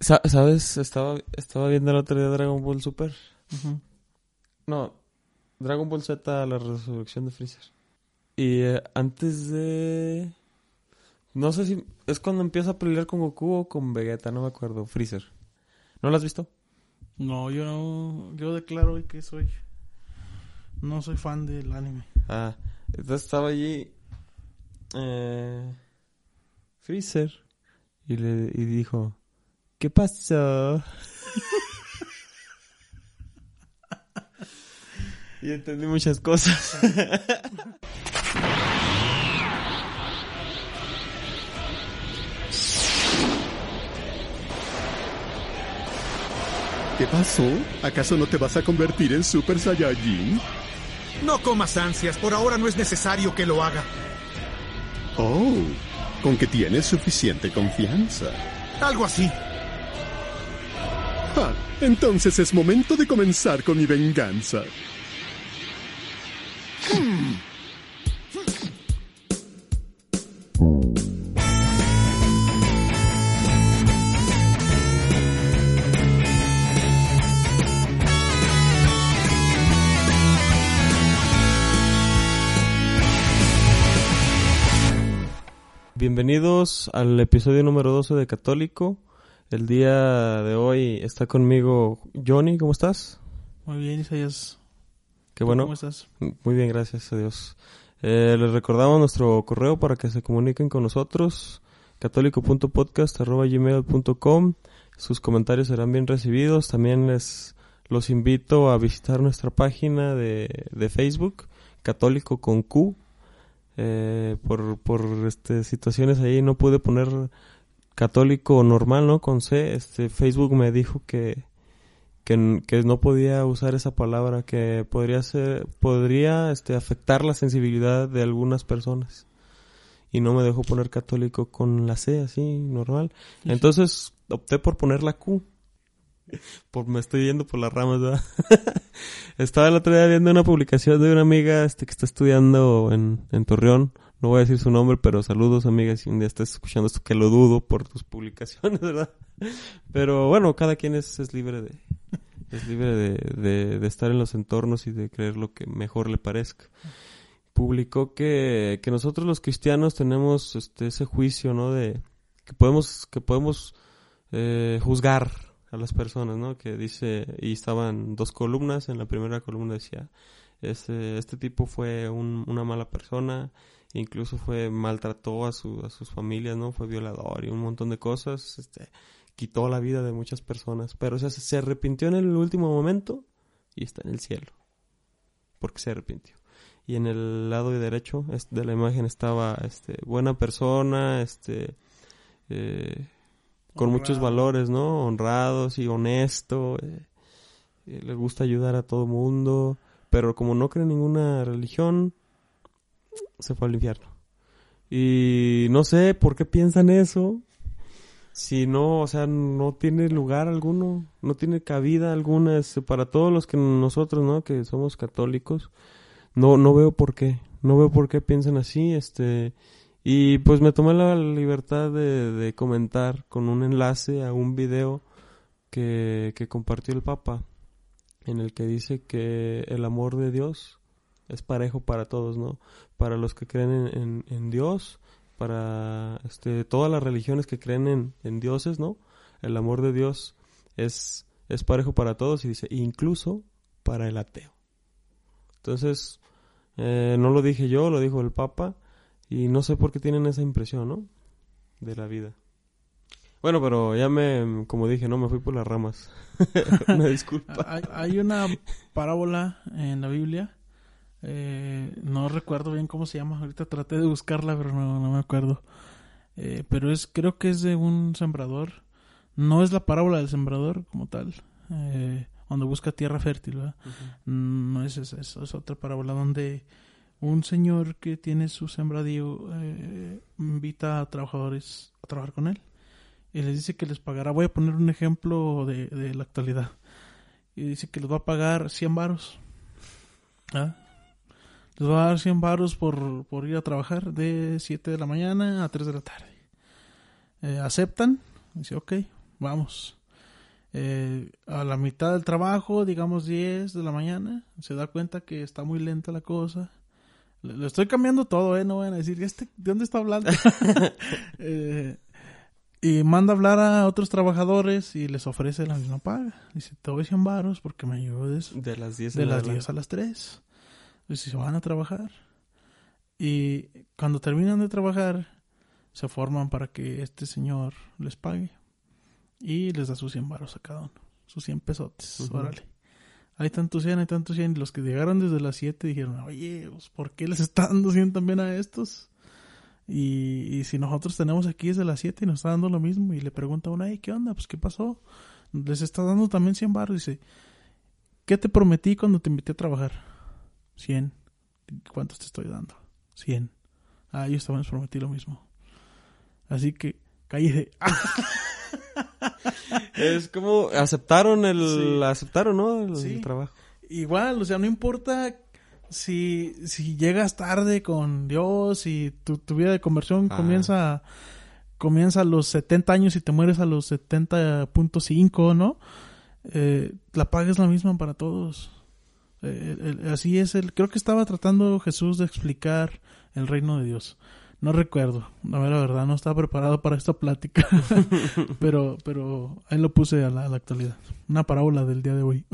Sa- ¿Sabes? Estaba, estaba viendo el otro día Dragon Ball Super. No, Dragon Ball Z, la resurrección de Freezer. Y eh, antes de... No sé si... Es cuando empieza a pelear con Goku o con Vegeta, no me acuerdo. Freezer. ¿No lo has visto? No, yo no, yo declaro hoy que soy, no soy fan del anime. Ah, entonces estaba allí... Eh, Freezer. Y, le, y dijo... ¿Qué pasó? y entendí muchas cosas. ¿Qué pasó? ¿Acaso no te vas a convertir en Super Saiyajin? No comas ansias, por ahora no es necesario que lo haga. Oh, con que tienes suficiente confianza. Algo así. Entonces es momento de comenzar con mi venganza. Bienvenidos al episodio número 12 de Católico. El día de hoy está conmigo Johnny, ¿cómo estás? Muy bien, Isaías. Qué ¿Tú bueno. ¿Cómo estás? Muy bien, gracias a Dios. Eh, les recordamos nuestro correo para que se comuniquen con nosotros, católico.podcast.gmail.com. Sus comentarios serán bien recibidos. También les los invito a visitar nuestra página de, de Facebook, Católico con Q. Eh, por por este, situaciones ahí no pude poner católico normal, ¿no? Con C. Este, Facebook me dijo que, que, que no podía usar esa palabra, que podría ser, podría este, afectar la sensibilidad de algunas personas. Y no me dejó poner católico con la C, así, normal. Entonces opté por poner la Q. Por, me estoy yendo por las ramas, ¿verdad? Estaba el otro día viendo una publicación de una amiga este, que está estudiando en, en Torreón. No voy a decir su nombre, pero saludos, amiga, si un día estás escuchando esto, que lo dudo por tus publicaciones, ¿verdad? Pero bueno, cada quien es, es libre de es libre de, de, estar en los entornos y de creer lo que mejor le parezca. Publicó que, que nosotros los cristianos tenemos este ese juicio, ¿no? De que podemos que podemos eh, juzgar a las personas, ¿no? Que dice y estaban dos columnas. En la primera columna decía este, este tipo fue un- una mala persona, incluso fue maltrató a, su, a sus familias, ¿no? Fue violador y un montón de cosas, este, quitó la vida de muchas personas, pero o sea, se, arrepintió en el último momento y está en el cielo, porque se arrepintió. Y en el lado derecho de la imagen estaba, este, buena persona, este, eh, con muchos valores, ¿no? Honrados y honesto, eh, eh, le gusta ayudar a todo mundo, pero como no cree en ninguna religión, se fue al infierno. Y no sé por qué piensan eso. Si no, o sea, no tiene lugar alguno, no tiene cabida alguna para todos los que nosotros, ¿no? Que somos católicos. No, no veo por qué, no veo por qué piensan así, este. Y pues me tomé la libertad de, de comentar con un enlace a un video que, que compartió el Papa, en el que dice que el amor de Dios es parejo para todos, ¿no? Para los que creen en, Dios, para este, todas las religiones que creen en, dioses, ¿no? El amor de Dios es, es parejo para todos y dice, incluso para el ateo. Entonces, eh, no lo dije yo, lo dijo el Papa, y no sé por qué tienen esa impresión, ¿no? De la vida. Bueno, pero ya me, como dije, no me fui por las ramas. Una disculpa. Hay una parábola en la Biblia. Eh, no recuerdo bien cómo se llama. Ahorita traté de buscarla, pero no, no me acuerdo. Eh, pero es, creo que es de un sembrador. No es la parábola del sembrador como tal. eh, donde busca tierra fértil, ¿verdad? Mm, No es esa, es, es otra parábola donde un señor que tiene su sembradío eh, invita a trabajadores a trabajar con él y les dice que les pagará. Voy a poner un ejemplo de, de la actualidad. Y dice que les va a pagar 100 varos. ¿Ah? Les va a dar 100 varos por, por ir a trabajar de 7 de la mañana a 3 de la tarde. Eh, ¿Aceptan? Dice, ok, vamos. Eh, a la mitad del trabajo, digamos 10 de la mañana, se da cuenta que está muy lenta la cosa. Le, le estoy cambiando todo, ¿eh? No van a decir, ¿este, ¿de dónde está hablando? Eh, y manda a hablar a otros trabajadores y les ofrece la misma paga. Dice, te doy 100 varos porque me ayudes De las 10 de las adelante. 10 a las 3. Y si se van a trabajar. Y cuando terminan de trabajar, se forman para que este señor les pague. Y les da sus 100 varos a cada uno. Sus 100 pesotes. Órale. Hay tantos 100, hay tantos 100. Y los que llegaron desde las 7 dijeron, oye, pues, ¿por qué les está dando 100 también a estos? Y, y si nosotros tenemos aquí desde las 7 y nos está dando lo mismo. Y le pregunta a uno, "Ey, ¿qué onda? Pues, ¿qué pasó? Les está dando también 100 varos. Dice, ¿Qué te prometí cuando te invité a trabajar? 100. ¿Cuántos te estoy dando? 100. Ah, ellos también les prometí lo mismo. Así que, cállate. Es como aceptaron el Sí. aceptaron, ¿no? El, Sí. trabajo. Igual, o sea, no importa si, si llegas tarde con Dios y tu, tu vida de conversión Ah. comienza, comienza a los 70 años y te mueres a los 70.5, ¿no? Eh, la paga es la misma para todos. Eh, el- así es el, creo que estaba tratando Jesús de explicar el reino de Dios. No recuerdo, la verdad, no estaba preparado para esta plática, pero, pero ahí lo puse a la, actualidad. Una parábola del día de hoy.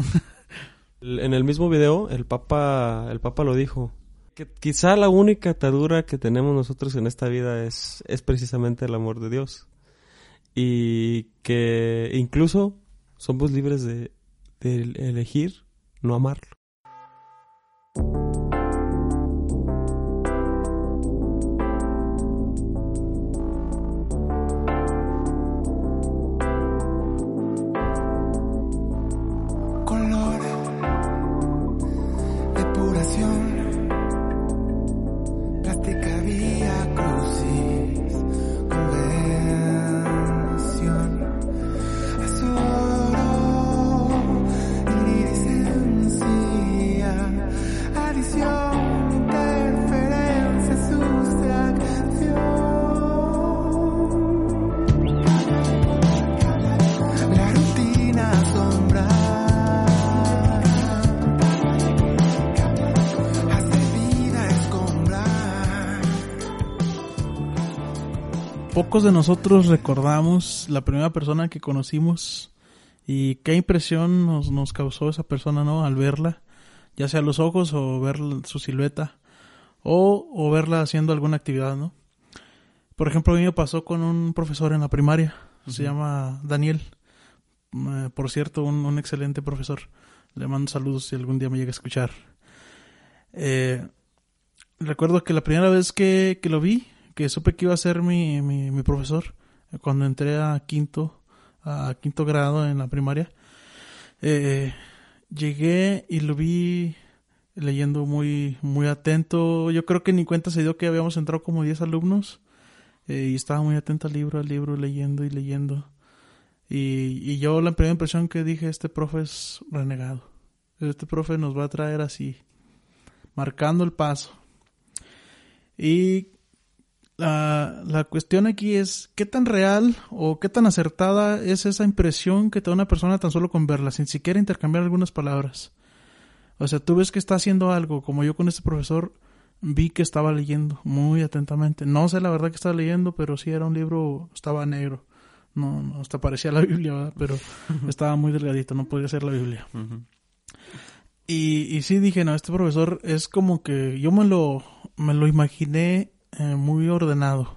En el mismo video, el Papa, el Papa lo dijo. Que quizá la única atadura que tenemos nosotros en esta vida es, es precisamente el amor de Dios. Y que incluso somos libres de elegir no amarlo. Pocos de nosotros recordamos la primera persona que conocimos y qué impresión nos, nos causó esa persona, ¿no? Al verla, ya sea los ojos o ver su silueta o, o verla haciendo alguna actividad, ¿no? Por ejemplo, a mí me pasó con un profesor en la primaria, se llama Daniel. Eh, por cierto, un, un excelente profesor. Le mando saludos si algún día me llega a escuchar. Eh, recuerdo que la primera vez que, que lo vi, que supe que iba a ser mi, mi, profesor, eh, cuando entré a quinto, a quinto grado en la primaria, eh, llegué y lo vi leyendo muy, muy atento. Yo creo que ni cuenta se dio que habíamos entrado como 10 alumnos eh, y estaba muy atento al libro, al libro, leyendo y leyendo. Y, y yo la primera impresión que dije, este profe es renegado. Este profe nos va a traer así, marcando el paso. Y la, la cuestión aquí es qué tan real o qué tan acertada es esa impresión que te da una persona tan solo con verla, sin siquiera intercambiar algunas palabras. O sea, tú ves que está haciendo algo, como yo con este profesor vi que estaba leyendo muy atentamente. No sé la verdad que estaba leyendo, pero sí era un libro, estaba negro. No, no, hasta parecía la Biblia, ¿verdad? pero estaba muy delgadito, no podía ser la Biblia. Y, y sí dije, no, este profesor es como que yo me lo, me lo imaginé eh, muy ordenado.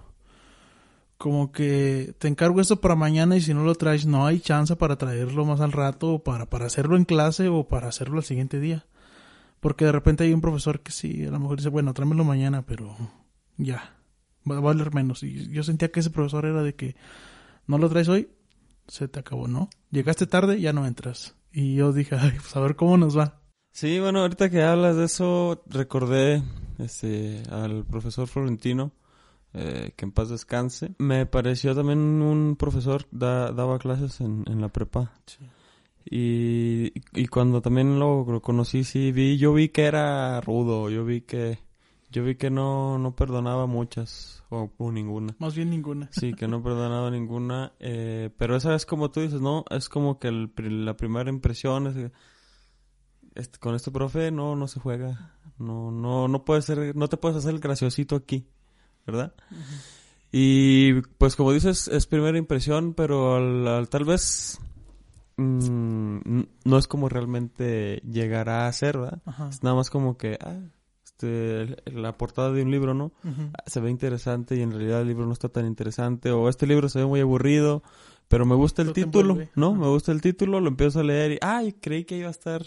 Como que te encargo esto para mañana y si no lo traes no hay chance para traerlo más al rato o para, para hacerlo en clase o para hacerlo al siguiente día. Porque de repente hay un profesor que sí, a lo mejor dice, bueno, tráemelo mañana, pero ya, va a valer menos. Y yo sentía que ese profesor era de que no lo traes hoy, se te acabó, ¿no? Llegaste tarde, ya no entras. Y yo dije, ay, pues a ver cómo nos va. Sí, bueno, ahorita que hablas de eso, recordé este, al profesor Florentino, eh, que en paz descanse. Me pareció también un profesor, da- daba clases en, en la prepa. Y, y cuando también lo, lo conocí, sí, vi, yo vi que era rudo, yo vi que, Yo vi que no, no perdonaba muchas, o, o ninguna. Más bien ninguna. Sí, que no perdonaba ninguna. Eh, pero esa es como tú dices, ¿no? Es como que el la primera impresión es este, con este profe no, no se juega. No, no, no puede ser, no te puedes hacer el graciosito aquí, ¿verdad? Y pues como dices, es primera impresión, pero al- al- tal vez mm, no es como realmente llegará a ser, ¿verdad? Es nada más como que, ah, este, la portada de un libro, ¿no? Ujú. se ve interesante y en realidad el libro no está tan interesante o este libro se ve muy aburrido pero me gusta el título no me gusta el título lo empiezo a leer y ay creí que iba a estar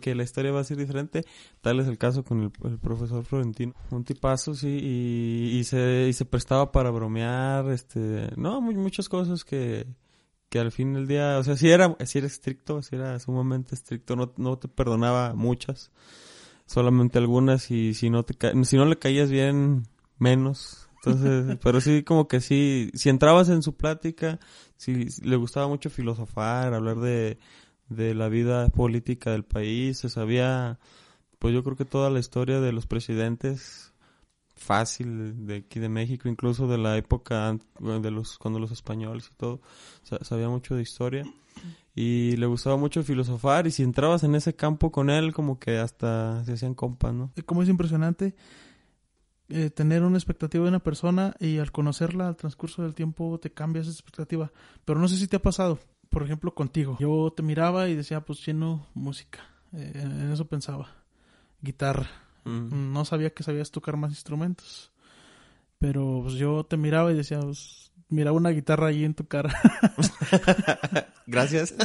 que, la historia va a ser diferente. Tal es el caso con el, el profesor Florentino. Un tipazo sí y, y se y se prestaba para bromear este no muy, muchas cosas que que al fin del día o sea si era si era estricto si era sumamente estricto no no te perdonaba muchas solamente algunas y si no te si no le caías bien menos. Entonces pero sí como que sí si entrabas en su plática si le gustaba mucho filosofar hablar de de la vida política del país se sabía pues yo creo que toda la historia de los presidentes fácil de aquí de México incluso de la época de los cuando los españoles y todo sa- sabía mucho de historia y le gustaba mucho filosofar y si entrabas en ese campo con él como que hasta se hacían compas, ¿no? Eh, Como es impresionante eh, tener una expectativa de una persona y al conocerla al transcurso del tiempo te cambia esa expectativa. Pero no sé si te ha pasado, por ejemplo, contigo. Yo te miraba y decía, pues lleno música. Eh, en eso pensaba. Guitarra. Mm. No sabía que sabías tocar más instrumentos. Pero pues yo te miraba y decía, pues, miraba una guitarra ahí en tu cara. Gracias.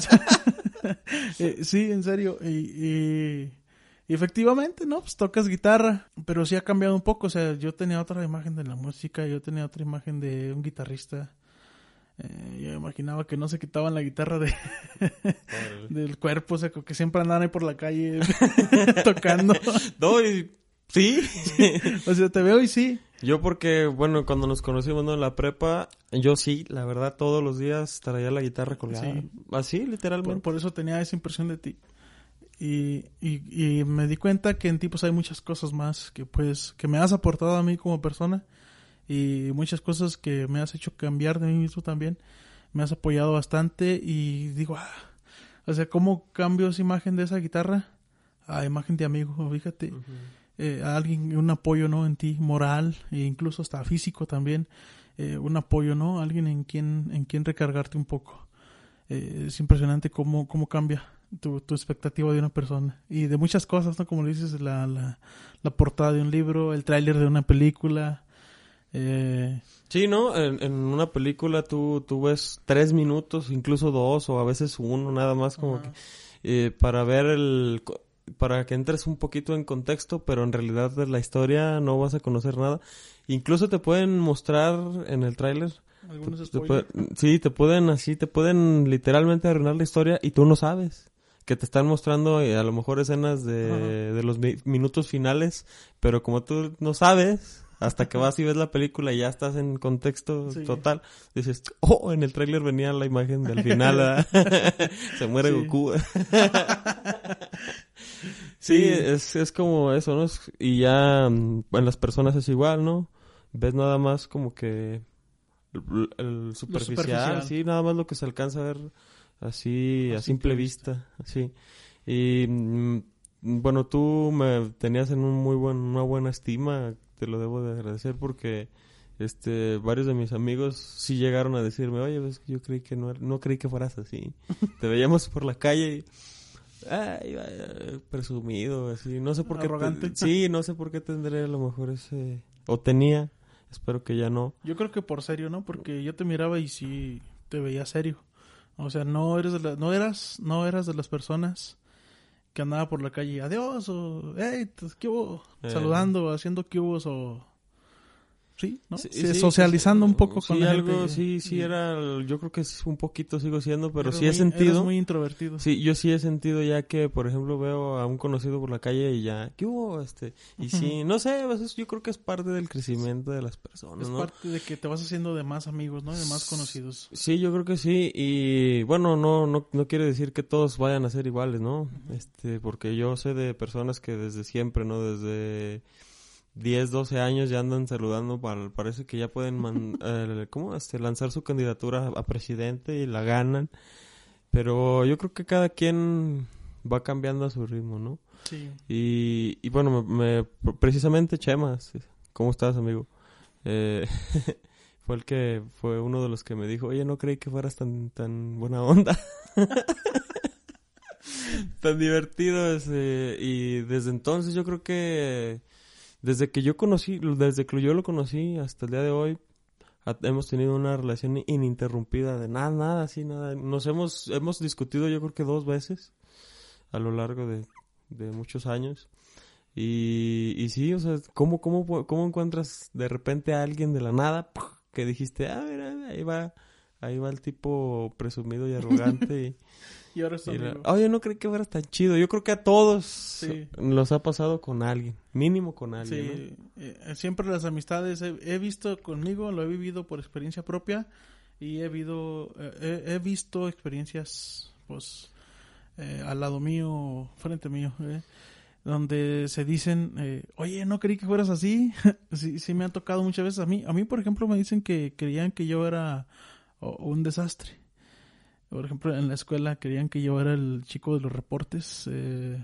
Eh, sí, en serio. Y, y- y efectivamente, ¿no? Pues tocas guitarra, pero sí ha cambiado un poco. O sea, yo tenía otra imagen de la música, yo tenía otra imagen de un guitarrista. Eh, yo imaginaba que no se quitaban la guitarra de, del cuerpo, o sea, que siempre andaban ahí por la calle tocando. no, y- sí. O sea, te veo y sí. yo porque, bueno, cuando nos conocimos ¿no? en la prepa, yo sí, la verdad, todos los días traía la guitarra colgada. Sí. Así, Por, literalmente. por eso tenía esa impresión de ti. Y, y, y me di cuenta que en ti pues hay muchas cosas más que pues que me has aportado a mí como persona y muchas cosas que me has hecho cambiar de mí mismo también. Me has apoyado bastante y digo, ah, o sea, ¿cómo cambio esa imagen de esa guitarra a imagen de amigo? Fíjate, eh, a alguien, un apoyo, ¿no? En ti, moral e incluso hasta físico también, eh, un apoyo, ¿no? Alguien en quien, en quien recargarte un poco. Eh, es impresionante cómo, cómo cambia tu, tu expectativa de una persona y de muchas cosas, ¿no? Como le dices, la, la, la portada de un libro, el tráiler de una película. Eh, Sí, ¿no? En, en una película tú, tú ves tres minutos, incluso dos, o a veces uno, nada más como que... eh, para ver el... Para que entres un poquito en contexto, pero en realidad de la historia no vas a conocer nada. Incluso te pueden mostrar en el tráiler algunos Te spoilers. puede- sí, te pueden así, te pueden literalmente arruinar la historia y tú no sabes. Que te están mostrando eh, a lo mejor escenas de, de los mi- minutos finales, pero como tú no sabes, hasta que vas y ves la película y ya estás en contexto Sí. total, dices, oh, en el tráiler venía la imagen del final, ¿verdad? Se muere Sí. Goku. sí, es, es como eso, ¿no? Es- Y ya mm, en las personas es igual, ¿no? Ves nada más como que el, el superficial, superficial. sí, nada más lo que se alcanza a ver así a, simple vista, sí. Y mm, bueno, tú me tenías en un muy buen, una buena estima, te lo debo de agradecer porque este varios de mis amigos sí llegaron a decirme, oye, ves que yo creí que no, era- no creí que fueras así. Te veíamos por la calle y ay, presumido, así, no sé por qué. te- Arrogante. sí, no sé por qué tendré a lo mejor ese o tenía, espero que ya no. Yo creo que por serio, ¿no? Porque yo te miraba y sí te veía serio. O sea, no eres de la- no eras, no eras de las personas que andaba por la calle, adiós, o hey, ¿qué hubo? Eh. Saludando, haciendo qué hubo, o sí, ¿no? Sí, Sí, sí, socializando sí, un poco sí, con la algo, gente. sí, sí era, yo creo que es un poquito sigo siendo, pero sí he sentido. muy introvertido. Sí, yo sí he sentido ya que, por ejemplo, veo a un conocido por la calle y ya, ¿qué hubo? Este, y sí, no sé, yo creo que es parte del crecimiento de las personas, Es ¿no? parte de que te vas haciendo de más amigos, ¿no? De más conocidos. Sí, yo creo que sí, y bueno, no, no, no quiere decir que todos vayan a ser iguales, ¿no? Este, porque yo sé de personas que desde siempre, ¿no? Desde, 10, 12 años ya andan saludando, para, parece que ya pueden man- eh, ¿cómo? Este, lanzar su candidatura a presidente y la ganan. Pero yo creo que cada quien va cambiando a su ritmo, ¿no? Sí. Y, y bueno, me, me- precisamente Chema, sí, ¿cómo estás, amigo? Eh, fue el que fue uno de los que me dijo, oye, no creí que fueras tan, tan buena onda. tan divertido. ese, y desde entonces yo creo que, desde que yo conocí, desde que yo lo conocí hasta el día de hoy, hemos tenido una relación ininterrumpida de nada, nada, así, nada. Nos hemos, hemos discutido yo creo que dos veces a lo largo de, de muchos años. Y, y sí, o sea, ¿cómo, cómo, ¿cómo encuentras de repente a alguien de la nada que dijiste, ah, mira, ahí va, ahí va el tipo presumido y arrogante Y ahora es la- no creí que fueras tan chido. Yo creo que a todos Sí. nos ha pasado con alguien, mínimo con alguien. ¿no? Sí, eh, siempre las amistades he, he visto conmigo, lo he vivido por experiencia propia y he, vivido, eh, he, he visto experiencias pues eh, al lado mío, frente mío, eh, donde se dicen, eh, oye, no creí que fueras así. sí, sí me ha tocado muchas veces a mí. A mí, por ejemplo, me dicen que creían que yo era o- un desastre. Por ejemplo, en la escuela querían que yo era el chico de los reportes, eh,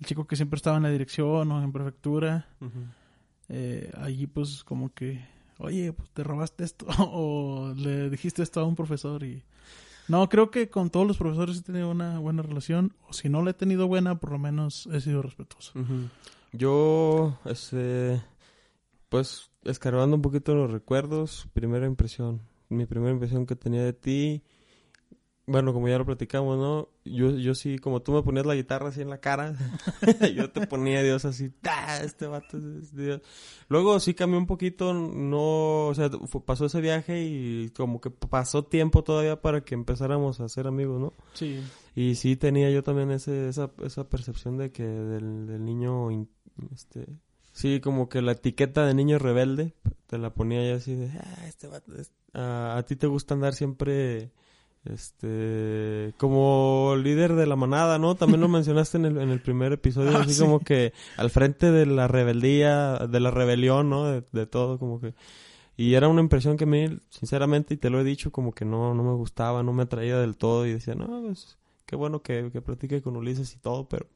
el chico que siempre estaba en la dirección o en prefectura. Eh, allí pues como que, oye, pues te robaste esto o le dijiste esto a un profesor y... No, creo que con todos los profesores he tenido una buena relación, o si no la he tenido buena, por lo menos he sido respetuoso. Yo, este, pues, escarbando un poquito los recuerdos, primera impresión, mi primera impresión que tenía de ti, bueno, como ya lo platicamos, ¿no? Yo, yo sí, como tú me ponías la guitarra así en la cara, yo te ponía Dios así, ¡ah! Este vato es Dios. Luego sí cambió un poquito, no, o sea, pasó ese viaje y como que pasó tiempo todavía para que empezáramos a ser amigos, ¿no? Sí, Y sí tenía yo también ese, esa, esa percepción de que del, del niño, in- este, sí, como que la etiqueta de niño rebelde, te la ponía ya así de, ah, este vato, es- a, a ti te gusta andar siempre, este, como líder de la manada, ¿no? También lo mencionaste en el, en el primer episodio, Ah, así sí. como que al frente de la rebeldía, de la rebelión, ¿no? De, de todo, como que... Y era una impresión que a mí, sinceramente, y te lo he dicho, como que no, no me gustaba, no me atraía del todo. Y decía, no, pues, qué bueno que, que platique con Ulises y todo, pero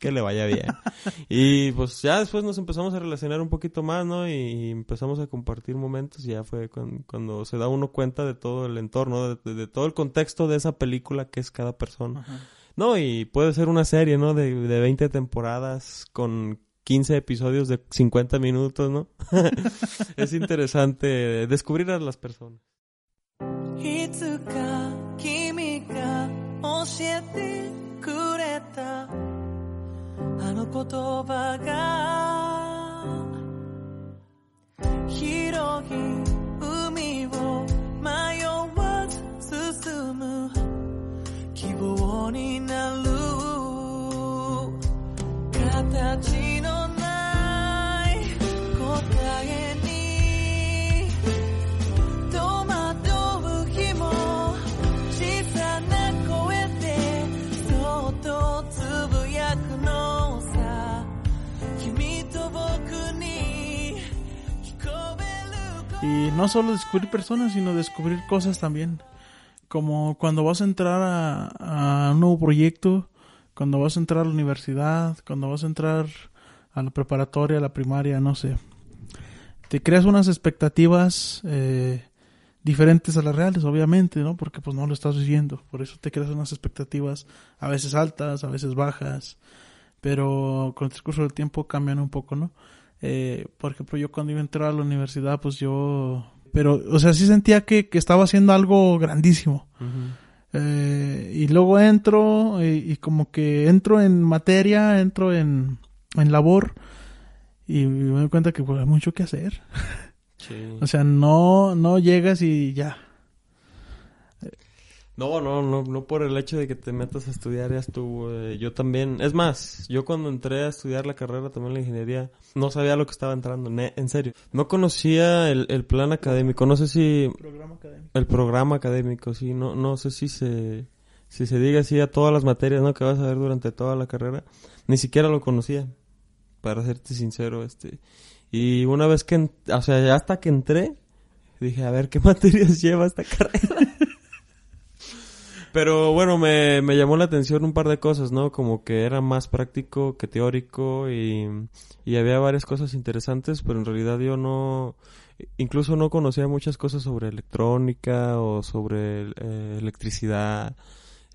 que le vaya bien. y pues ya después nos empezamos a relacionar un poquito más, ¿no? Y empezamos a compartir momentos y ya fue cuan- cuando, se da uno cuenta de todo el entorno, de, de- de todo el contexto de esa película que es cada persona. ajá. No, y puede ser una serie, ¿no? De, de 20 temporadas con 15 episodios de 50 minutos, ¿no? es interesante descubrir a las personas. いつか君が教えてくれた あの言葉が広い海を迷わず進む希望になる形 no solo descubrir personas, sino descubrir cosas también. Como cuando vas a entrar a, un nuevo proyecto, cuando vas a entrar a la universidad, cuando vas a entrar a la preparatoria, a la primaria, no sé. Te creas unas expectativas eh, diferentes a las reales, obviamente, ¿no? Porque pues no lo estás viviendo. Por eso te creas unas expectativas a veces altas, a veces bajas. Pero con el transcurso del tiempo cambian un poco, ¿no? Eh, por ejemplo, yo cuando iba a entrar a la universidad, pues yo... Pero, o sea, sí sentía que, que estaba haciendo algo grandísimo. Eh, y luego entro y, y como que entro en materia, entro en, en labor y me doy cuenta que pues, hay mucho que hacer. Sí. O sea, no, no llegas y ya. No, no, no, no por el hecho de que te metas a estudiar ya estuvo. eh, yo también, es más, yo cuando entré a estudiar la carrera también la ingeniería, no sabía lo que estaba entrando, ne- en serio. No conocía el, el plan académico, no sé si Programa académico. el programa académico, sí, no, no sé si se, si se diga así a todas las materias, ¿no? Que vas a ver durante toda la carrera, ni siquiera lo conocía. para serte sincero, este. Y una vez que, o sea, hasta que entré, dije, a ver, ¿qué materias lleva esta carrera? Pero bueno, me, me llamó la atención un par de cosas, ¿no? Como que era más práctico que teórico y, y había varias cosas interesantes, pero en realidad yo no, incluso no conocía muchas cosas sobre electrónica o sobre eh, electricidad.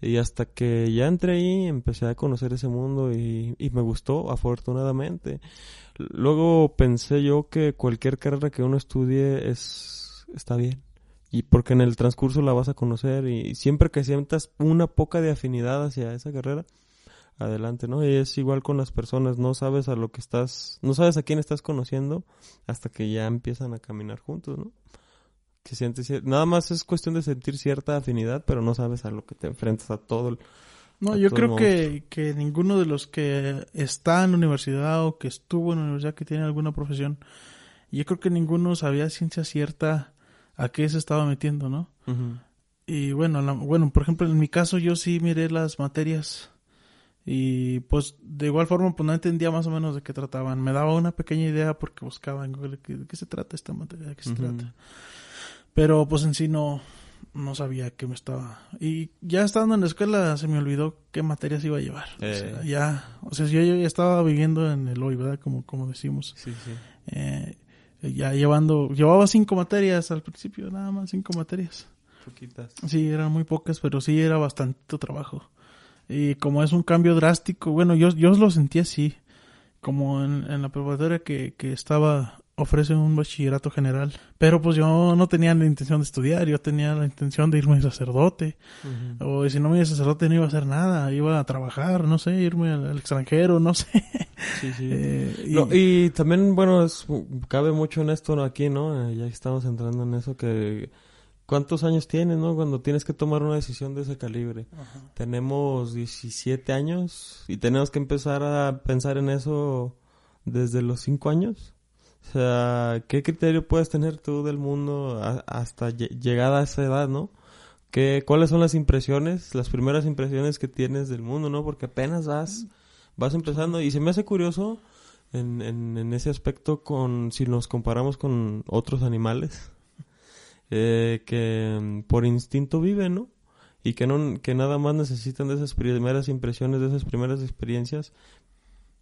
Y hasta que ya entré ahí, empecé a conocer ese mundo y, y me gustó, afortunadamente. Luego pensé yo que cualquier carrera que uno estudie es, está bien. Y porque en el transcurso la vas a conocer y siempre que sientas una poca de afinidad hacia esa carrera, adelante, ¿no? Y es igual con las personas, no sabes a lo que estás, no sabes a quién estás conociendo hasta que ya empiezan a caminar juntos, ¿no? Que sientes, nada más es cuestión de sentir cierta afinidad, pero no sabes a lo que te enfrentas a todo el, No, yo creo que, que ninguno de los que está en la universidad o que estuvo en la universidad que tiene alguna profesión, yo creo que ninguno sabía ciencia cierta a qué se estaba metiendo, ¿no? Y bueno, la- bueno, por ejemplo, en mi caso yo sí miré las materias y pues de igual forma pues no entendía más o menos de qué trataban. Me daba una pequeña idea porque buscaba en Google de qué se trata esta materia, de qué se trata. Pero pues en sí no, no sabía qué me estaba. Y ya estando en la escuela se me olvidó qué materias iba a llevar. O Eh. sea, ya, o sea, yo ya estaba viviendo en el hoy, ¿verdad? Como, como decimos. Sí, sí. Eh, ya llevando, llevaba cinco materias al principio, nada más cinco materias. Poquitas. Sí, eran muy pocas, pero sí era bastante trabajo. Y como es un cambio drástico, bueno, yo, yo lo sentí así. Como en, en la preparatoria que, que estaba, ofrece un bachillerato general. Pero pues yo no tenía la intención de estudiar, yo tenía la intención de irme sacerdote. Ujú. O si no me iba a sacerdote no iba a hacer nada, iba a trabajar, no sé, irme al, al extranjero, no sé. Sí, sí. Eh, y- No, y también, bueno, es- cabe mucho en esto aquí, ¿no? Eh, ya estamos entrando en eso, que ¿cuántos años tienes, no? Cuando tienes que tomar una decisión de ese calibre. Tenemos 17 años y tenemos que empezar a pensar en eso desde los 5 años. O sea, ¿qué criterio puedes tener tú del mundo a- hasta lle- llegada a esa edad, no? ¿Qué, ¿Cuáles son las impresiones, las primeras impresiones que tienes del mundo, no? Porque apenas vas, vas empezando y se me hace curioso en, en, en ese aspecto con, si nos comparamos con otros animales, eh, que mm, por instinto viven, ¿no? Y que no, que nada más necesitan de esas primeras impresiones, de esas primeras experiencias.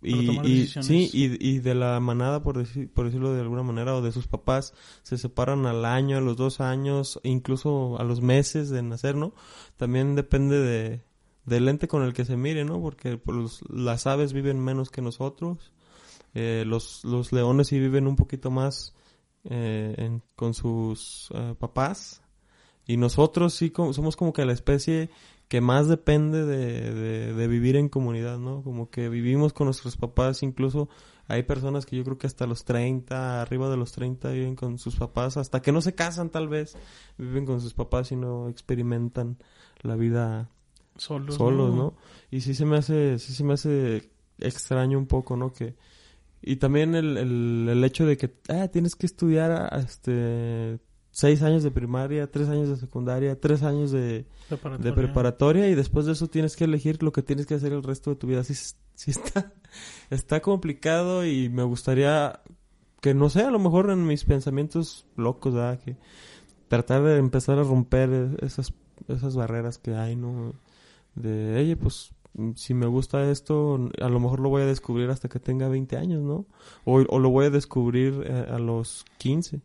Y, sí, y, y de la manada, por, decir, por decirlo de alguna manera, o de sus papás, se separan al año, a los dos años, incluso a los meses de nacer, ¿no? También depende de, del ente con el que se mire, ¿no? Porque pues, las aves viven menos que nosotros, eh, los, los leones sí viven un poquito más eh, en- con sus eh, papás, y nosotros sí como- somos como que la especie que más depende de, de, de vivir en comunidad, ¿no? Como que vivimos con nuestros papás, incluso hay personas que yo creo que hasta los 30, arriba de los 30 viven con sus papás, hasta que no se casan tal vez, viven con sus papás y no experimentan la vida solos, solos, ¿no? Y sí se me hace, sí se me hace extraño un poco, ¿no? Que, y también el, el, el hecho de que, ah, tienes que estudiar, este, seis años de primaria, tres años de secundaria, tres años de, de Preparatoria. preparatoria y después de eso tienes que elegir lo que tienes que hacer el resto de tu vida. Sí, sí está, está complicado y me gustaría que, no sé, a lo mejor en mis pensamientos locos, ¿verdad? Que tratar de empezar a romper esas, esas barreras que hay, ¿no? De, oye, pues, si me gusta esto, a lo mejor lo voy a descubrir hasta que tenga 20 años, ¿no? O, o lo voy a descubrir eh, a los 15.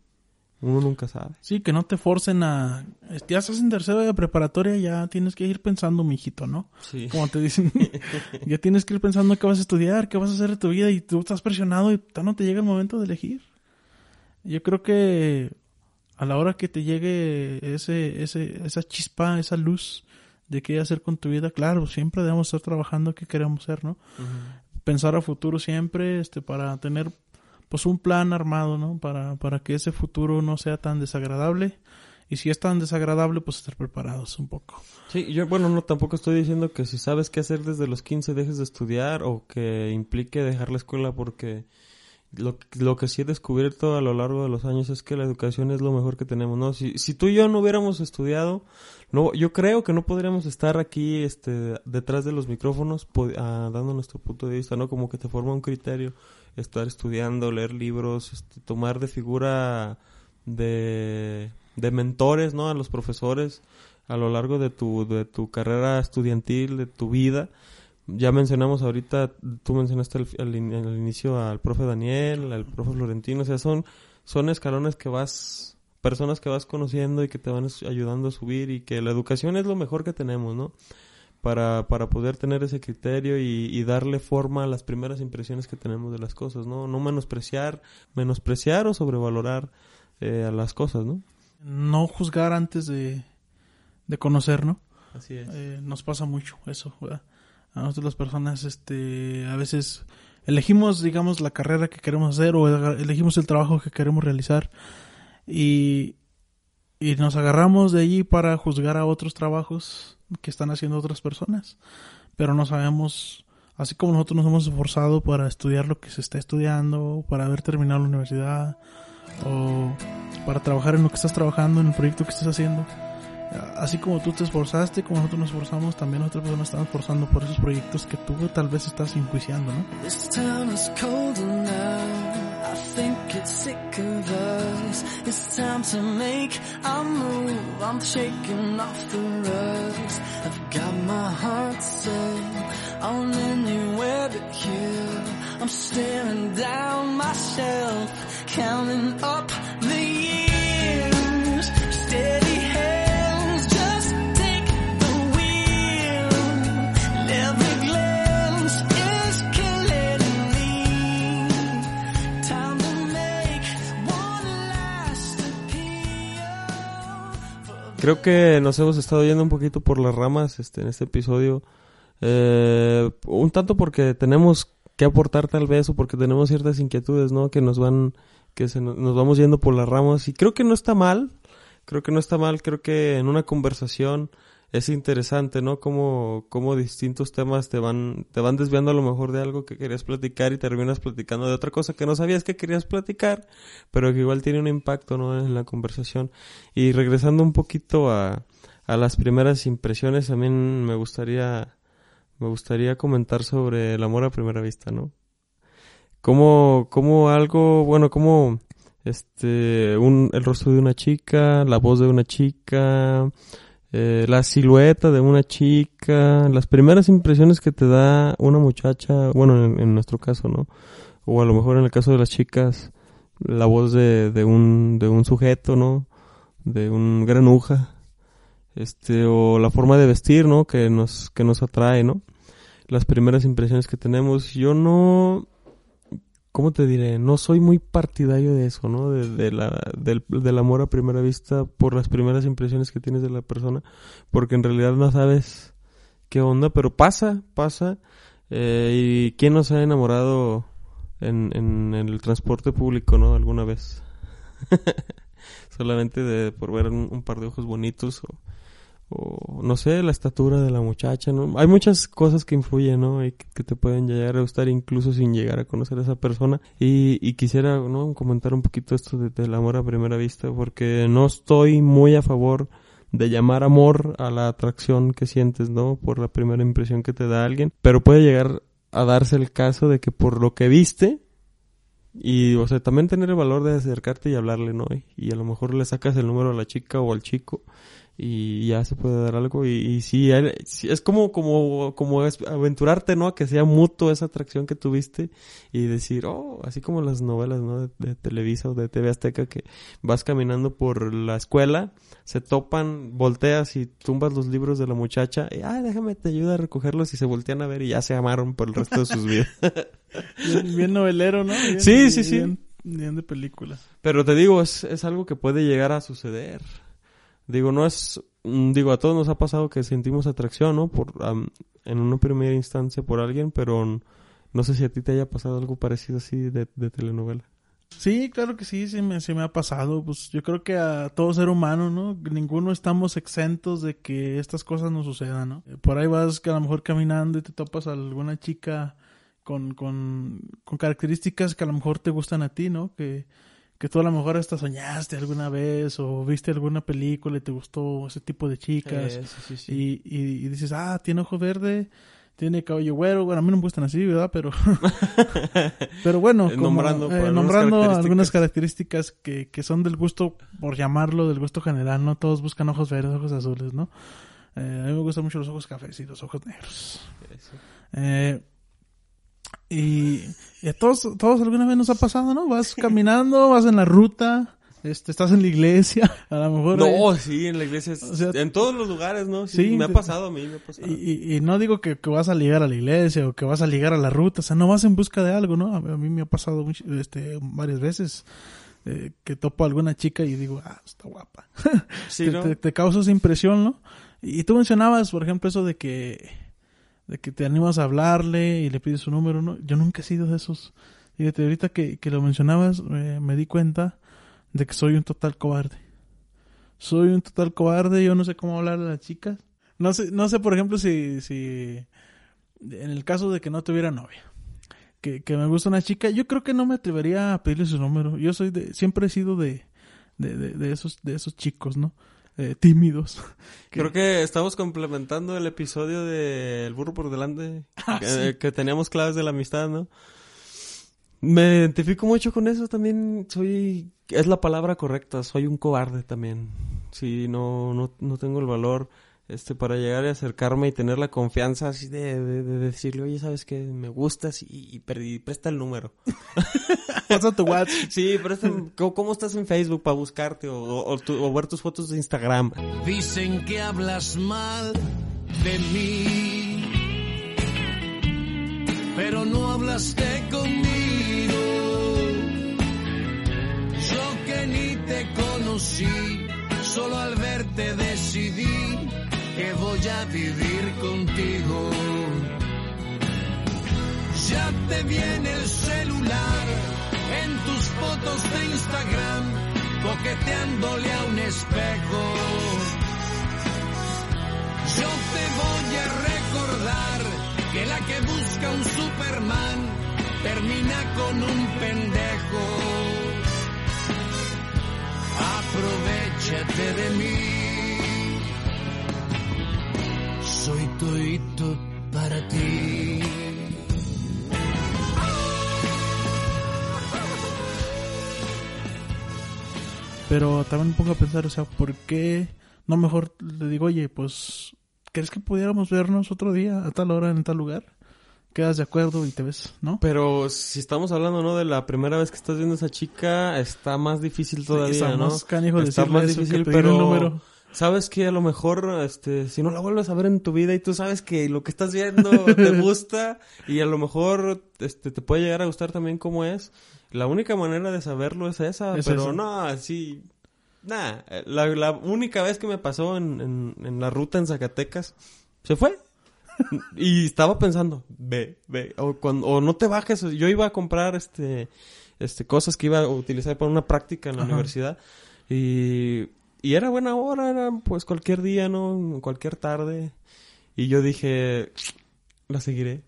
Uno nunca sabe. Sí, que no te forcen a... Ya estás en tercero de preparatoria, ya tienes que ir pensando, mijito, ¿no? Sí. Como te dicen, ya tienes que ir pensando qué vas a estudiar, qué vas a hacer de tu vida y tú estás presionado y no te llega el momento de elegir. Yo creo que a la hora que te llegue ese, ese, esa chispa, esa luz de qué hacer con tu vida, claro, siempre debemos estar trabajando qué queremos ser, ¿no? Pensar a futuro siempre, este, para tener pues un plan armado, ¿no? Para, para que ese futuro no sea tan desagradable. Y si es tan desagradable, pues estar preparados un poco. Sí, yo, bueno, no, tampoco estoy diciendo que si sabes qué hacer desde los 15 dejes de estudiar o que implique dejar la escuela porque lo, lo que sí he descubierto a lo largo de los años es que la educación es lo mejor que tenemos, ¿no? Si, si tú y yo no hubiéramos estudiado, no, yo creo que no podríamos estar aquí, este, detrás de los micrófonos ah, dando nuestro punto de vista, ¿no? Como que te forma un criterio. Estar estudiando, leer libros, este, tomar de figura de, de mentores, ¿no? A los profesores a lo largo de tu, de tu carrera estudiantil, de tu vida. Ya mencionamos ahorita, tú mencionaste al, al al inicio al profe Daniel, al profe Florentino, o sea, son, son escalones que vas, personas que vas conociendo y que te van ayudando a subir y que la educación es lo mejor que tenemos, ¿no? Para, para poder tener ese criterio y, y darle forma a las primeras impresiones que tenemos de las cosas, ¿no? No menospreciar, menospreciar o sobrevalorar eh, a las cosas, ¿no? No juzgar antes de, de conocer, ¿no? Así es. Eh, nos pasa mucho eso, ¿verdad? A nosotros las personas, este, a veces elegimos, digamos, la carrera que queremos hacer o elegimos el trabajo que queremos realizar y, y nos agarramos de allí para juzgar a otros trabajos que están haciendo otras personas. Pero no sabemos, así como nosotros nos hemos esforzado para estudiar lo que se está estudiando, para haber terminado la universidad o para trabajar en lo que estás trabajando, en el proyecto que estás haciendo. Así como tú te esforzaste, como nosotros nos esforzamos, también otras personas están esforzando por esos proyectos que tú tal vez estás enjuiciando, ¿no? I think it's sick of us. It's time to make a move. I'm shaking off the rust. I've got my heart set on anywhere but here. I'm staring down myself, counting up the years. Steady Creo que nos hemos estado yendo un poquito por las ramas este, en este episodio. Eh, un tanto porque tenemos que aportar tal vez o porque tenemos ciertas inquietudes, ¿no? Que nos van, que se nos, nos vamos yendo por las ramas y creo que no está mal. Creo que no está mal. Creo que en una conversación es interesante, ¿no? Como, como distintos temas te van, te van desviando a lo mejor de algo que querías platicar y terminas platicando de otra cosa que no sabías que querías platicar, pero que igual tiene un impacto, ¿no? En la conversación. Y regresando un poquito a, a las primeras impresiones, también me gustaría, me gustaría comentar sobre el amor a primera vista, ¿no? Como, como algo, bueno, como, este, un, el rostro de una chica, la voz de una chica, eh, la silueta de una chica, las primeras impresiones que te da una muchacha, bueno, en, en nuestro caso, ¿no? O a lo mejor en el caso de las chicas, la voz de, de un, de un sujeto, ¿no? De un granuja, este, o la forma de vestir, ¿no? Que nos, que nos atrae, ¿no? Las primeras impresiones que tenemos. Yo no, ¿cómo te diré? No soy muy partidario de eso, ¿no? De, de la, del, del amor a primera vista por las primeras impresiones que tienes de la persona, porque en realidad no sabes qué onda, pero pasa, pasa. Eh, ¿Y quién nos ha enamorado en, en el transporte público, no? Alguna vez. Solamente de, por ver un, un par de ojos bonitos o, o no sé, la estatura de la muchacha, ¿no? Hay muchas cosas que influyen, ¿no? Y que, te pueden llegar a gustar incluso sin llegar a conocer a esa persona. Y, y quisiera, ¿no? Comentar un poquito esto de- del amor a primera vista, porque no estoy muy a favor de llamar amor a la atracción que sientes, ¿no? Por la primera impresión que te da alguien. Pero puede llegar a darse el caso de que por lo que viste, y, o sea, también tener el valor de acercarte y hablarle, ¿no? Y a lo mejor le sacas el número a la chica o al chico y ya se puede dar algo y, y sí, es como como como es aventurarte no a que sea mutuo esa atracción que tuviste y decir oh así como las novelas no de, de Televisa o de TV Azteca que vas caminando por la escuela se topan volteas y tumbas los libros de la muchacha y ah déjame te ayuda a recogerlos y se voltean a ver y ya se amaron por el resto de sus vidas Bien, bien novelero, ¿no? Bien- Sí, sí, sí. Bien, bien de película. Pero te digo, es, es algo que puede llegar a suceder. Digo, no es, mm, digo, a todos nos ha pasado que sentimos atracción, ¿no? Por, en una primera instancia por alguien, pero no sé si a ti te haya pasado algo parecido así de, de telenovela. Sí, claro que sí, sí me, sí me ha pasado. Pues yo creo que a todo ser humano, ¿no? Ninguno estamos exentos de que estas cosas nos sucedan, ¿no? Eh, Por ahí vas que a lo mejor caminando y te topas a alguna chica con, con, con características que a lo mejor te gustan a ti, ¿no? Que, que tú a lo mejor hasta soñaste alguna vez o viste alguna película y te gustó ese tipo de chicas. sí, sí, sí. Y, y, y dices, ah, tiene ojo verde, tiene cabello güero. Bueno, a mí no me gustan así, ¿verdad? Pero, pero bueno, Eh, como, nombrando eh, algunas nombrando características. algunas características que, que son del gusto, por llamarlo, del gusto general, ¿no? Todos buscan ojos verdes, ojos azules, ¿no? Eh, a mí me gustan mucho los ojos cafés y los ojos negros. Eh, y, y a todos, todos alguna vez nos ha pasado, ¿no? Vas caminando, vas en la ruta, este, estás en la iglesia, a lo mejor... eh, No, sí, en la iglesia. es- O sea, en todos los lugares, ¿no? Sí, sí, me ha pasado a mí, me ha pasado. Y, y- no digo que, que vas a ligar a la iglesia o que vas a ligar a la ruta, o sea, no vas en busca de algo, ¿no? A, a mí me ha pasado mucho- este, varias veces eh, que topo a alguna chica y digo, ah, está guapa. sí, te, ¿no? te- te causa esa impresión, ¿no? Y, tú mencionabas, por ejemplo, eso de que, de que te animas a hablarle y le pides su número, ¿no? Yo nunca he sido de esos. Fíjate, ahorita que, que lo mencionabas, me di cuenta de que soy un total cobarde. Soy un total cobarde, yo no sé cómo hablar a las chicas. No sé, no sé, por ejemplo, si, si en el caso de que no tuviera novia, que, que me gusta una chica, yo creo que no me atrevería a pedirle su número. Yo soy de, siempre he sido de, de, de, de esos, de esos chicos, ¿no? Eh, tímidos. Creo que estamos complementando el episodio de El burro por delante, que, que teníamos claves de la amistad, ¿no? Me identifico mucho con eso también, soy, es la palabra correcta, soy un cobarde también. Sí, no, no, no tengo el valor, este, para llegar y acercarme y tener la confianza así de, de, de decirle, oye, ¿sabes qué? Me gustas y, y, pre- y presta el número. Pasa tu WhatsApp. Sí, presta, ¿cómo, cómo estás en Facebook para buscarte o, o, o tu- o ver tus fotos de Instagram? Dicen que hablas mal de mí, pero no hablaste conmigo. Yo que ni te conocí, solo al verte decidí que voy a vivir contigo. Ya te viene el celular en tus fotos de Instagram, coqueteándole a un espejo. Yo te voy a recordar que la que busca un Superman termina con un pendejo. Aprovechate de mí. Soy toito para ti. Pero también me pongo a pensar, o sea, ¿por qué no mejor le digo, oye, pues, ¿crees que pudiéramos vernos otro día a tal hora en tal lugar? Quedas de acuerdo y te ves, ¿no? Pero si estamos hablando, ¿no? De la primera vez que estás viendo a esa chica, está más difícil todavía, está ¿no? más canijo está más eso que difícil, pero número. Sabes que a lo mejor, este, si no la vuelves a ver en tu vida y tú sabes que lo que estás viendo te gusta y a lo mejor, este, te puede llegar a gustar también como es. La única manera de saberlo es esa, Es pero eso. no, así, nada. La, la única vez que me pasó en, en, en la ruta en Zacatecas, se fue. y estaba pensando, ve, ve, o, cuando, o no te bajes. Yo iba a comprar este, este, cosas que iba a utilizar para una práctica en la Ajá. universidad. Y, y era buena hora, era pues cualquier día, ¿no? Cualquier tarde. Y yo dije, la seguiré.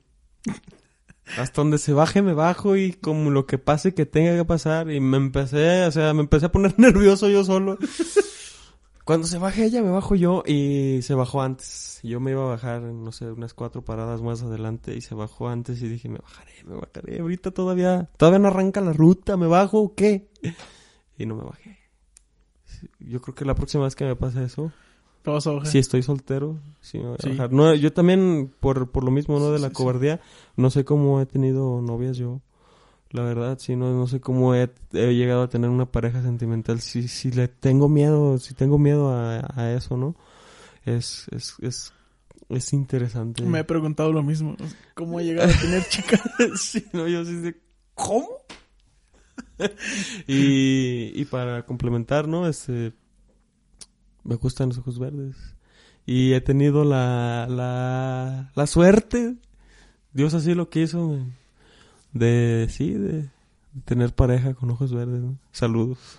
Hasta donde se baje me bajo y como lo que pase que tenga que pasar. Y me empecé, o sea, me empecé a poner nervioso yo solo. Cuando se baje ella, me bajo yo y se bajó antes. Yo me iba a bajar, no sé, unas cuatro paradas más adelante y se bajó antes y dije, me bajaré, me bajaré. Ahorita todavía, todavía no arranca la ruta, ¿me bajo o qué? Y no me bajé. Yo creo que la próxima vez que me pase eso, si estoy soltero, sí me voy a Sí. bajar. No, yo también, por, por lo mismo, ¿no? De la sí, cobardía, no sé cómo he tenido novias yo. La verdad, sí, no, no sé cómo he, he llegado a tener una pareja sentimental. Si, si le tengo miedo, si tengo miedo a, a eso, ¿no? Es, es, es, es interesante. Me he preguntado lo mismo. ¿Cómo he llegado a tener chica? sí, no, yo sí sé, ¿cómo? y, para complementar, ¿no? Este, me gustan los ojos verdes. Y he tenido la, la, la suerte, Dios así lo quiso, de, sí, de, tener pareja con ojos verdes. Saludos.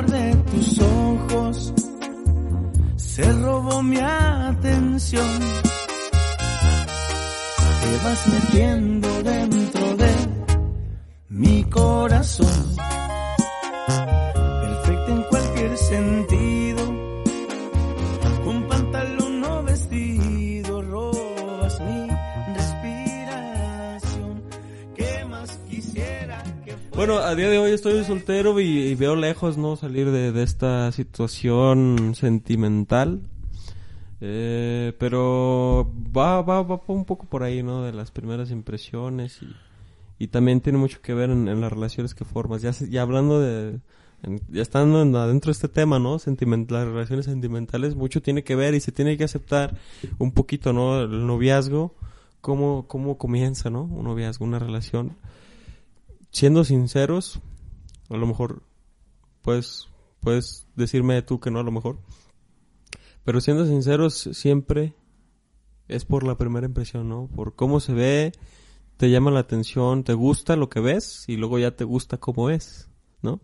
se robó mi atención. Te vas metiendo dentro de mi corazón. Perfecta en cualquier sentido. Bueno, a día de hoy estoy soltero y, veo lejos, ¿no? Salir de, esta situación sentimental. Eh, pero va, va, va un poco por ahí, ¿no? De las primeras impresiones y, y también tiene mucho que ver en, las relaciones que formas. Ya, ya hablando de, ya estando en- adentro de este tema, ¿no? Sentiment, las relaciones sentimentales, mucho tiene que ver y se tiene que aceptar un poquito, ¿no? El noviazgo, cómo, cómo comienza, ¿no? Un noviazgo, una relación siendo sinceros, a lo mejor puedes, puedes decirme tú que no a lo mejor, pero siendo sinceros siempre es por la primera impresión, ¿no? Por cómo se ve, te llama la atención, te gusta lo que ves y luego ya te gusta cómo es, ¿no?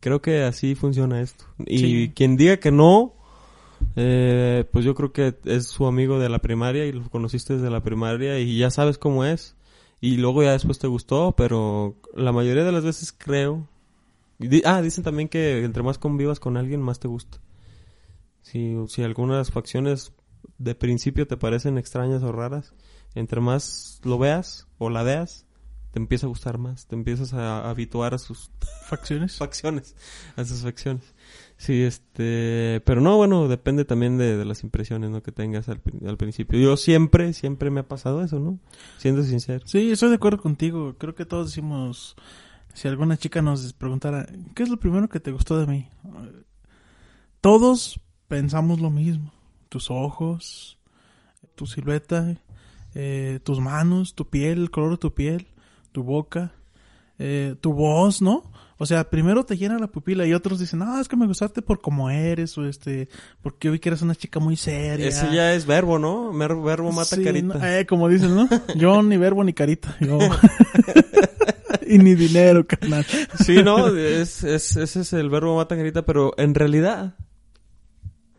Creo que así funciona esto. Y Sí. quien diga que no, eh, pues yo creo que es su amigo de la primaria y lo conociste desde la primaria y ya sabes cómo es. Y luego ya después te gustó, pero la mayoría de las veces creo. di- ah, dicen también que entre más convivas con alguien, más te gusta. Si, si algunas facciones de principio te parecen extrañas o raras, entre más lo veas o la veas, te empieza a gustar más, te empiezas a habituar a sus Facciones. facciones, a sus facciones. Sí, este, pero no, bueno, depende también de, de las impresiones, ¿no? Que tengas al, al principio. Yo siempre, siempre me ha pasado eso, ¿no? Siendo sincero. Sí, estoy de acuerdo contigo. Creo que todos decimos, si alguna chica nos preguntara, ¿qué es lo primero que te gustó de mí? Todos pensamos lo mismo. Tus ojos, tu silueta, eh, tus manos, tu piel, el color de tu piel, tu boca, eh, tu voz, ¿no? O sea, primero te llena la pupila y otros dicen, ah, es que me gustaste por cómo eres o este, porque vi que eres una chica muy seria. Ese ya es verbo, ¿no? Verbo mata Sí, carita. no, eh, como dicen, ¿no? Yo ni verbo ni carita. Yo... y ni dinero, carnal. Sí, no, es, es, ese es el verbo mata carita, pero en realidad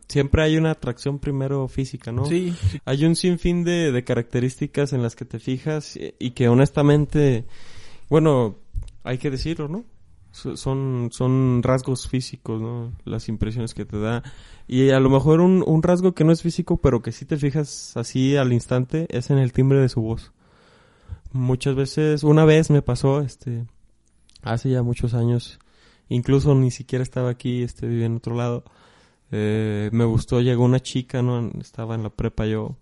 siempre hay una atracción primero física, ¿no? Sí, sí. Hay un sinfín de, de características en las que te fijas y, y que honestamente, bueno, hay que decirlo, ¿no? So- Son, son rasgos físicos, ¿no? Las impresiones que te da. Y a lo mejor un, un rasgo que no es físico, pero que sí te fijas así al instante, es en el timbre de su voz. Muchas veces, una vez me pasó, este, hace ya muchos años, incluso ni siquiera estaba aquí, este, vivía en otro lado. Eh, me gustó, llegó una chica, ¿no? Estaba en la prepa yo,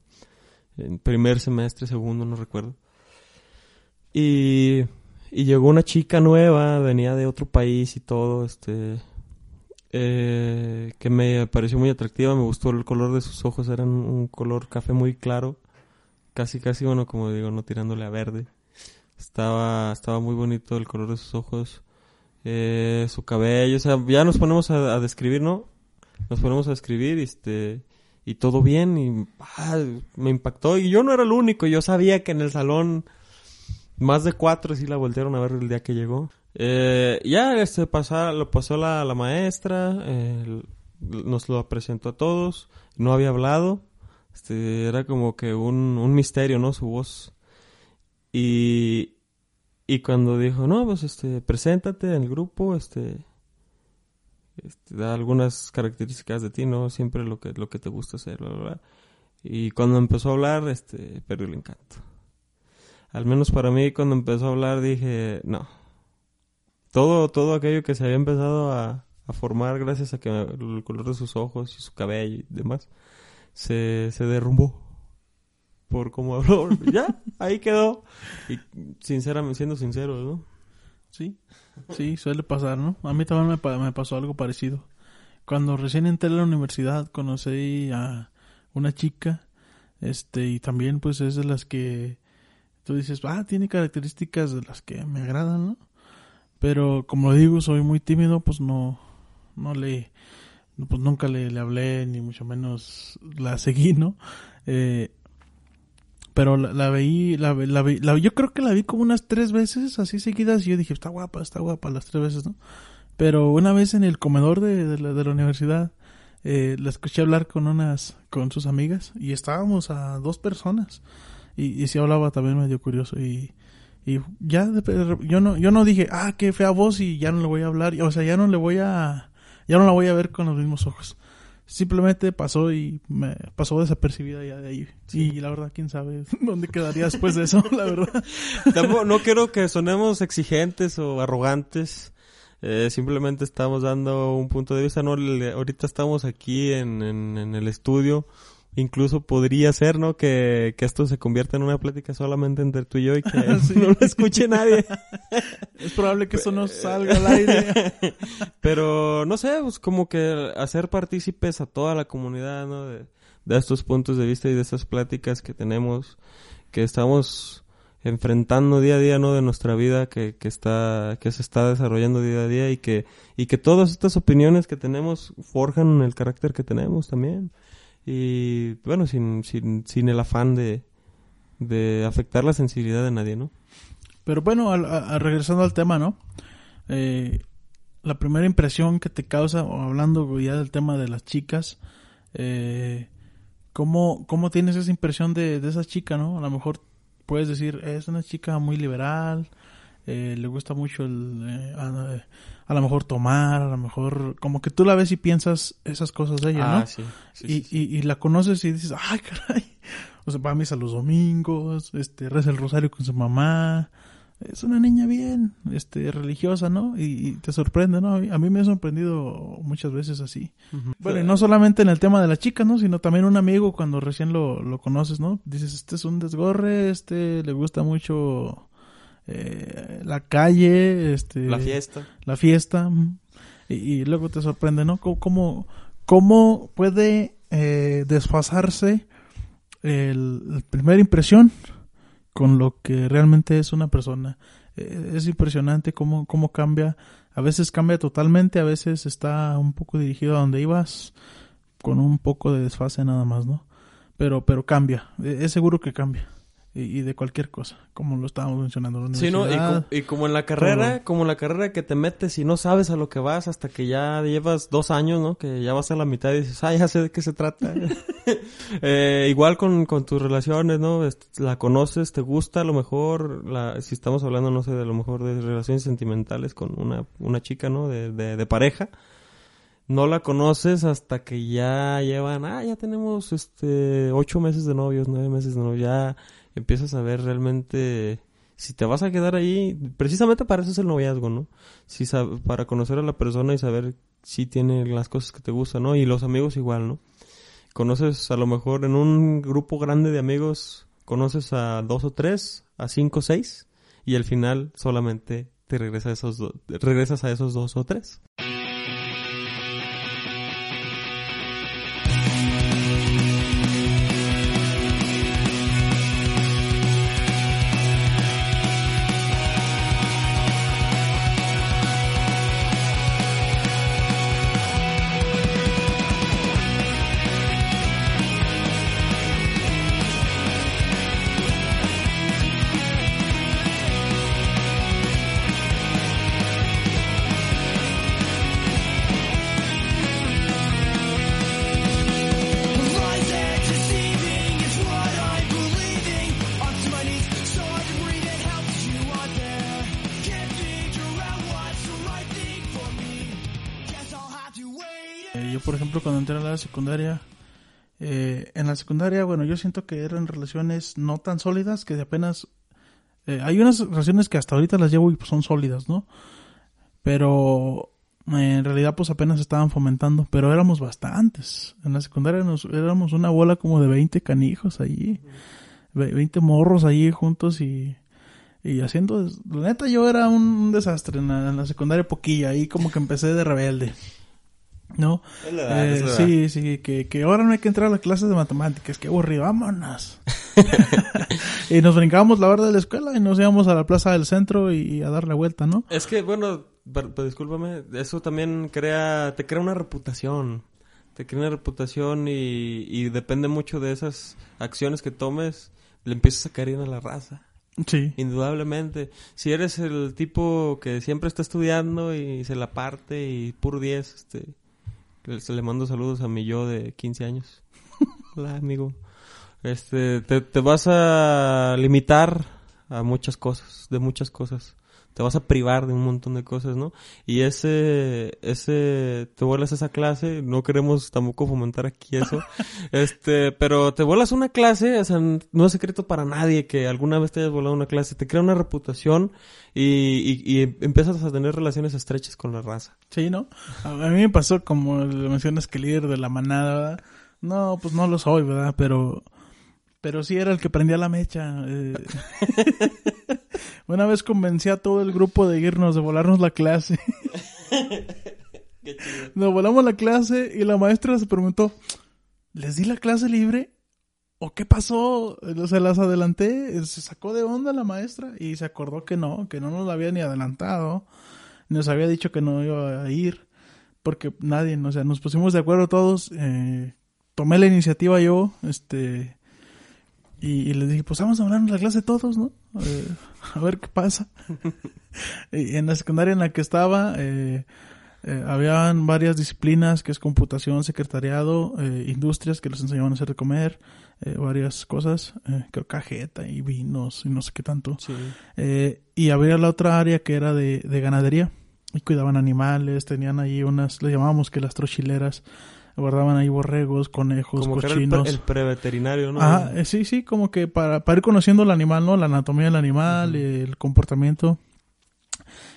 en primer semestre, segundo, no recuerdo. Y, y llegó una chica nueva, venía de otro país y todo, este, eh, que me pareció muy atractiva, me gustó el color de sus ojos, eran un color café muy claro, casi, casi, bueno, como digo, no tirándole a verde. Estaba, estaba muy bonito el color de sus ojos, eh, su cabello, o sea, ya nos ponemos a, a describir, ¿no? Nos ponemos a describir, este, y todo bien, y ah, me impactó, y yo no era el único, yo sabía que en el salón más de cuatro sí la voltearon a ver el día que llegó. Eh, ya, este, pasar, lo pasó la, la maestra, nos lo presentó a todos, no había hablado, este, era como que un, un misterio, ¿no? Su voz. Y, y cuando dijo, no, pues este, preséntate en el grupo, este, este, da algunas características de ti, ¿no? Siempre lo que, lo que te gusta hacer, bla, bla, bla. Y cuando empezó a hablar, este, perdió el encanto. Al menos para mí, cuando empezó a hablar, dije, no. Todo, todo aquello que se había empezado a, a formar gracias a que el color de sus ojos y su cabello y demás, se, se derrumbó por cómo habló. ya, ahí quedó. Y sinceramente, siendo sincero, ¿no? Sí, sí, suele pasar, ¿no? A mí también me, me pasó algo parecido. Cuando recién entré a la universidad conocí a una chica, este, y también pues es de las que Tú dices, ah, tiene características de las que me agradan, ¿no? Pero como digo, soy muy tímido, pues no, no le, pues nunca le, le hablé, ni mucho menos la seguí, ¿no? Eh, pero la, la veí, la, la la- yo creo que la vi como unas tres veces así seguidas y yo dije, está guapa, está guapa las tres veces, ¿no? Pero una vez en el comedor de, de la, de la universidad, eh, la escuché hablar con unas, con sus amigas y estábamos a dos personas y, y sí hablaba también medio curioso y, y ya yo no, yo no dije, ah, qué fea voz y ya no le voy a hablar, o sea, ya no le voy a, ya no la voy a ver con los mismos ojos. Simplemente pasó y me pasó desapercibida ya de ahí. Y la verdad, quién sabe dónde quedaría después de eso, la verdad. Tampoco- no quiero que sonemos exigentes o arrogantes. Eh, simplemente estamos dando un punto de vista. No, Le- ahorita estamos aquí en, en, en el estudio. Incluso podría ser, ¿no? Que, que esto se convierta en una plática solamente entre tú y yo y que Sí. no lo escuche nadie. Es probable que eso no salga al aire. Pero no sé, pues como que hacer partícipes a toda la comunidad, ¿no? De, de estos puntos de vista y de estas pláticas que tenemos, que estamos enfrentando día a día, ¿no? De nuestra vida que, que está, que se está desarrollando día a día y que, y que todas estas opiniones que tenemos forjan el carácter que tenemos también. Y bueno, sin, sin, sin el afán de, de afectar la sensibilidad de nadie, ¿no? Pero bueno, al- a- regresando al tema, ¿no? Eh, la primera impresión que te causa, hablando ya del tema de las chicas, eh, ¿cómo, ¿cómo tienes esa impresión de, de esa chica, no? A lo mejor puedes decir, es una chica muy liberal, eh, le gusta mucho el, eh, a, a lo mejor tomar, a lo mejor, como que tú la ves y piensas esas cosas de ella, ¿no? Ah, sí. sí, y, sí, sí. y, y la conoces y dices, ay, caray. O sea, va a misa los domingos, este, reza el rosario con su mamá. Es una niña bien, este, religiosa, ¿no? Y, y te sorprende, ¿no? A mí, me ha sorprendido muchas veces así. Bueno, y no solamente en el tema de la chica, ¿no? Sino también un amigo cuando recién lo, lo conoces, ¿no? Dices, este es un desgorre, este, le gusta mucho eh, la calle, este... La fiesta. la fiesta mm, y, y luego te sorprende, ¿no? ¿Cómo, cómo, cómo puede eh, desfasarse el, la primera impresión con lo que realmente es una persona? Eh, es impresionante cómo, cómo cambia. A veces cambia totalmente, a veces está un poco dirigido a donde ibas con un poco de desfase nada más, ¿no? Pero, pero cambia, Eh, es seguro que cambia. Y, de cualquier cosa, como lo estábamos mencionando. La Sí, ¿no? Y, como en la carrera, todo. como en la carrera que te metes y no sabes a lo que vas hasta que ya llevas dos años, ¿no? Que ya vas a la mitad y dices, ah, ya sé de qué se trata. Eh, igual con, con tus relaciones, ¿no? La conoces, te gusta, a lo mejor, la, si estamos hablando, no sé, de lo mejor de relaciones sentimentales con una, una chica, ¿no? De, de, de pareja. No la conoces hasta que ya llevan, ah, ya tenemos, este, ocho meses de novios, nueve meses de novios, ya empiezas a ver realmente si te vas a quedar ahí, precisamente para eso es el noviazgo, ¿no? Si para conocer a la persona y saber si tiene las cosas que te gustan, ¿no? Y los amigos igual, ¿no? Conoces a lo mejor en un grupo grande de amigos, conoces a dos o tres, a cinco o seis, y al final solamente te regresa a esos regresas a esos dos o tres. Secundaria, eh, en la secundaria, bueno, yo siento que eran relaciones no tan sólidas, que de apenas... eh, hay unas relaciones que hasta ahorita las llevo y pues, son sólidas, ¿no? Pero en realidad pues apenas estaban fomentando, pero éramos bastantes. En la secundaria nos, éramos una bola como de 20 canijos ve- 20 morros ahí juntos y... Y haciendo, la neta yo era un desastre en la, en la secundaria poquilla, ahí como que empecé de rebelde. ¿No? Eh, sí, sí, que, que ahora no hay que entrar a las clases de matemáticas, que aburrido, vámonos. y nos brincábamos la barda de la escuela y nos íbamos a la plaza del centro y, a dar la vuelta, ¿no? Es que, bueno, per- per- discúlpame, eso también crea, te crea una reputación. Te crea una reputación y, y depende mucho de esas acciones que tomes, le empiezas a caer a la raza. Sí. Indudablemente. Si eres el tipo que siempre está estudiando y se la parte y puro 10, este, se le mando saludos a mi yo de 15 años. Hola, amigo. Este, te, te vas a limitar a muchas cosas, de muchas cosas. Te vas a privar de un montón de cosas, ¿no? Y ese, ese, te vuelas a esa clase, no queremos tampoco fomentar aquí eso, este, pero te vuelas una clase, o sea, no es secreto para nadie que alguna vez te hayas volado una clase, te crea una reputación y, y, y empiezas a tener relaciones estrechas con la raza. Sí, ¿no? A, mí me pasó como le mencionas que líder de la manada, ¿verdad? No, pues no lo soy, ¿verdad? Pero, pero sí era el que prendía la mecha. eh. Una vez convencí a todo el grupo de irnos, de volarnos la clase. Nos volamos la clase y la maestra se preguntó, ¿les di la clase libre? ¿O qué pasó? Se las adelanté, se sacó de onda la maestra y se acordó que no, que no nos la había ni adelantado. Nos había dicho que no iba a ir porque nadie, o sea, nos pusimos de acuerdo todos. eh, tomé la iniciativa yo, este, y, y les dije, pues vamos a hablar en la clase todos, ¿no? Eh, a ver qué pasa. y en la secundaria en la que estaba, eh, eh, habían varias disciplinas que es computación, secretariado, eh, industrias que les enseñaban a hacer de comer, eh, varias cosas, eh, creo cajeta y vinos y no sé qué tanto. Sí. Eh, y había la otra área que era de, de ganadería. Y cuidaban animales, tenían ahí unas, le llamábamos que las trochileras, guardaban ahí borregos, conejos, Como que era el, cochinos. pre- el preveterinario, ¿no? Ajá, eh, sí, sí, como que para, para ir conociendo el animal, ¿no? La anatomía del animal, el comportamiento.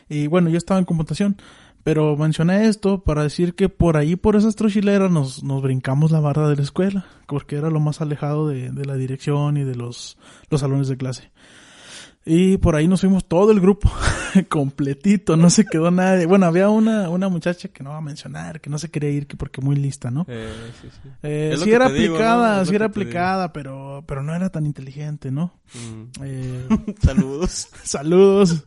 Y bueno, yo estaba en computación, pero mencioné esto para decir que por ahí, por esas trochileras, nos, nos brincamos la barra de la escuela, porque era lo más alejado de, de la dirección y de los, los salones de clase. Y por ahí nos fuimos todo el grupo, completito, no se quedó nadie. Bueno, había una, una muchacha que no va a mencionar, que no se quería ir, que porque muy lista, ¿no? Eh, sí, sí. Eh, sí era digo, aplicada, sí era digo. aplicada, pero, pero no era tan inteligente, ¿no? Mm. Eh, Saludos. saludos.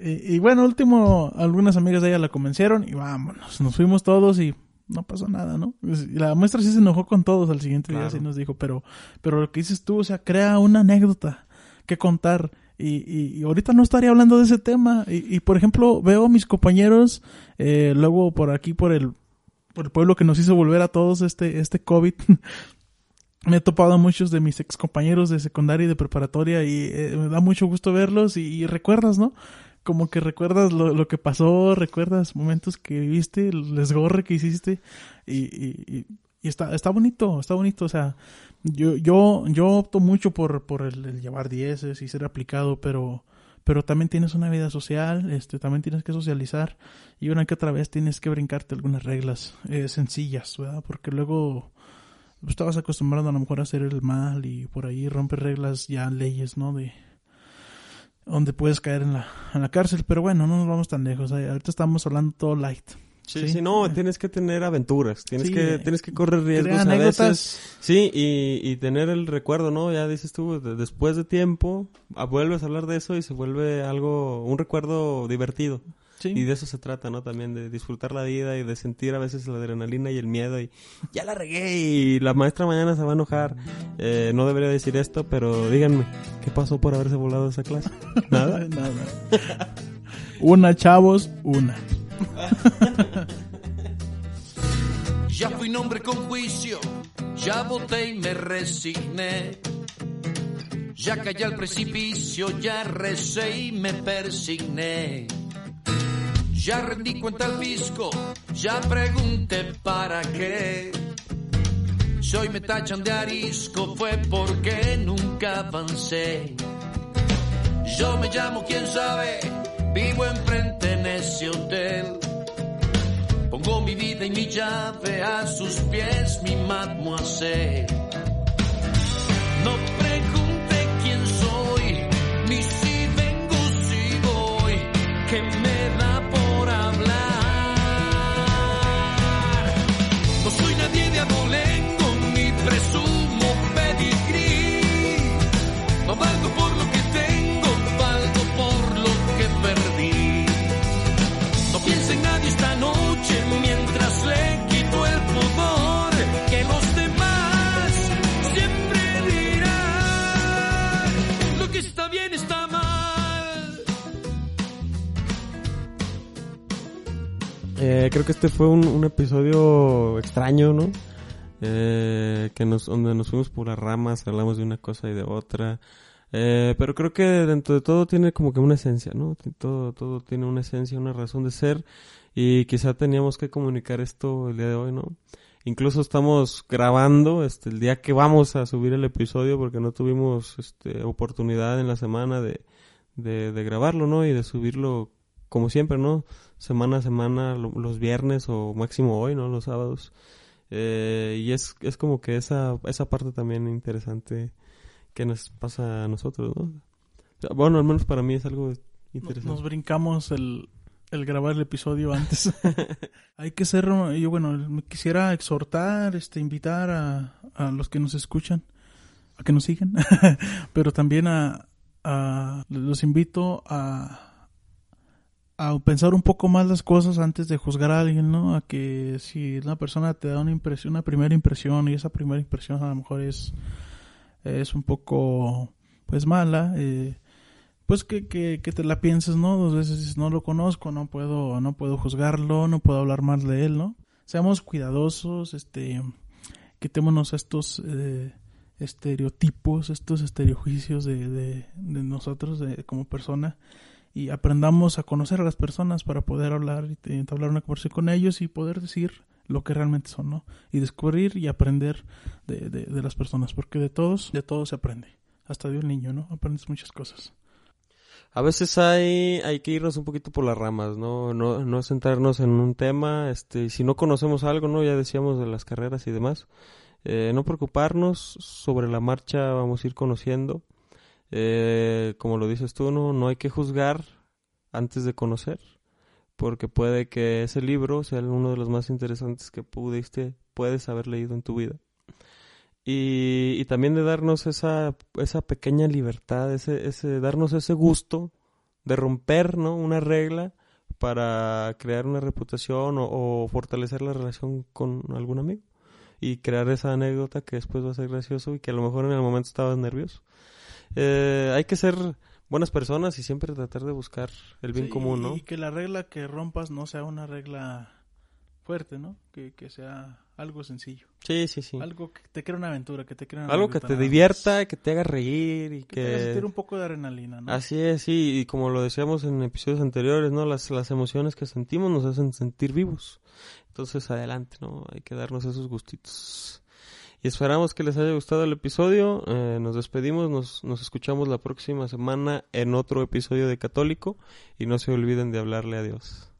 y, y bueno, último, algunas amigas de ella la convencieron y vámonos, nos fuimos todos y no pasó nada, ¿no? Y la maestra sí se enojó con todos al siguiente día, Claro. sí nos dijo, pero, pero lo que dices tú, o sea, crea una anécdota que contar. Y, y, y ahorita no estaría hablando de ese tema. Y, y por ejemplo, veo a mis compañeros, eh, luego por aquí, por el, por el pueblo que nos hizo volver a todos este, este COVID. me he topado a muchos de mis ex compañeros de secundaria y de preparatoria y eh, me da mucho gusto verlos y, y recuerdas, ¿no? Como que recuerdas lo, lo que pasó, recuerdas momentos que viviste, el desgorre que hiciste y, y, está, está bonito, está bonito, o sea, yo, yo, yo opto mucho por, por el, llevar dieces y ser aplicado, pero, pero también tienes una vida social, este, también tienes que socializar y una que otra vez tienes que brincarte algunas reglas eh, sencillas, ¿verdad? Porque luego pues, estabas acostumbrado a lo mejor a hacer el mal y por ahí rompes reglas ya leyes, ¿no? De donde puedes caer en la, en la cárcel, pero bueno, no nos vamos tan lejos. eh, Ahorita estamos hablando todo light. Sí, Sí. sí, no, tienes que tener aventuras, tienes Sí, que eh, tienes que correr riesgos a veces. Sí, y, y tener el recuerdo, ¿no? Ya dices tú, de- después de tiempo, ah, vuelves a hablar de eso y se vuelve algo, un recuerdo divertido. Sí. Y de eso se trata, ¿no? También de disfrutar la vida y de sentir a veces la adrenalina y el miedo y ya la regué y la maestra mañana se va a enojar. Eh, no debería decir esto, pero díganme, ¿qué pasó por haberse volado esa clase? Nada. Nada. una, chavos, una. Ya fui nombre con juicio, ya voté y me resigné. Ya caí al precipicio, ya recé y me persigné. Ya rendí cuenta al fisco, ya pregunté para qué. Si hoy me tachan de arisco fue porque nunca avancé. Yo me llamo quién sabe, vivo enfrente en ese hotel. Pongo mi vida y mi llave a sus pies, mi mademoiselle. Eh, creo que este fue un, episodio extraño, ¿no? Eh, que nos, donde nos fuimos por las ramas, hablamos de una cosa y de otra. Eh, pero creo que dentro de todo tiene como que una esencia, ¿no? Todo, todo tiene una esencia, una razón de ser. Y quizá teníamos que comunicar esto el día de hoy, ¿no? Incluso estamos grabando este, el día que vamos a subir el episodio porque no tuvimos este, oportunidad en la semana de, de, de grabarlo, ¿no? Y de subirlo como siempre, ¿no? Semana a semana, lo- los viernes o máximo hoy, ¿no? Los sábados. Eh, y es, es como que esa, esa parte también interesante que nos pasa a nosotros, ¿no? O sea, Bueno, al menos para mí es algo interesante. nos brincamos el, el grabar el episodio antes. Hay que ser, yo bueno, me quisiera exhortar, este, invitar a, a los que nos escuchan a que nos sigan, pero también a, a- los invito a a pensar un poco más las cosas antes de juzgar a alguien, ¿no? A que si una persona te da una impresión, una primera impresión y esa primera impresión a lo mejor es es un poco pues mala, eh, pues que, que, que te la pienses, ¿no? Dos veces no lo conozco, no puedo, no puedo juzgarlo, no puedo hablar mal de él, ¿no? Seamos cuidadosos, este, quitémonos estos eh, estereotipos, estos estereojuicios de, de, de nosotros de, como persona y aprendamos a conocer a las personas para poder hablar y entablar una conversación con ellos y poder decir lo que realmente son, ¿no? Y descubrir y aprender de, de, de las personas, porque de todos, de todos se aprende, hasta de un niño, ¿no? Aprendes muchas cosas. A veces hay, hay que irnos un poquito por las ramas, ¿no? No, no centrarnos en un tema, este, si no conocemos algo, ¿no? Ya decíamos de las carreras y demás, eh, no preocuparnos, sobre la marcha vamos a ir conociendo, eh, como lo dices tú, ¿no? No hay que juzgar antes de conocer, porque puede que ese libro sea uno de los más interesantes que pudiste, puedes haber leído en tu vida. Y, y también de darnos esa, esa pequeña libertad, ese, ese, darnos ese gusto de romper, ¿no? Una regla para crear una reputación o, o fortalecer la relación con algún amigo. Y crear esa anécdota que después va a ser gracioso y que a lo mejor en el momento estabas nervioso. Eh, hay que ser buenas personas y siempre tratar de buscar el bien Sí, común, ¿no? Y que la regla que rompas no sea una regla fuerte, ¿no? Que, que sea algo sencillo. Sí, sí, sí. Algo que te crea una aventura, que te crea una Algo que te divierta, que te haga reír y Que te haga sentir un poco de adrenalina, ¿no? Así es, sí, y como lo decíamos en episodios anteriores, ¿no? Las, las emociones que sentimos nos hacen sentir vivos. Entonces, adelante, ¿no? Hay que darnos esos gustitos. Y esperamos que les haya gustado el episodio. Eh, nos despedimos, nos, nos escuchamos la próxima semana en otro episodio de Católico. Y no se olviden de hablarle a Dios.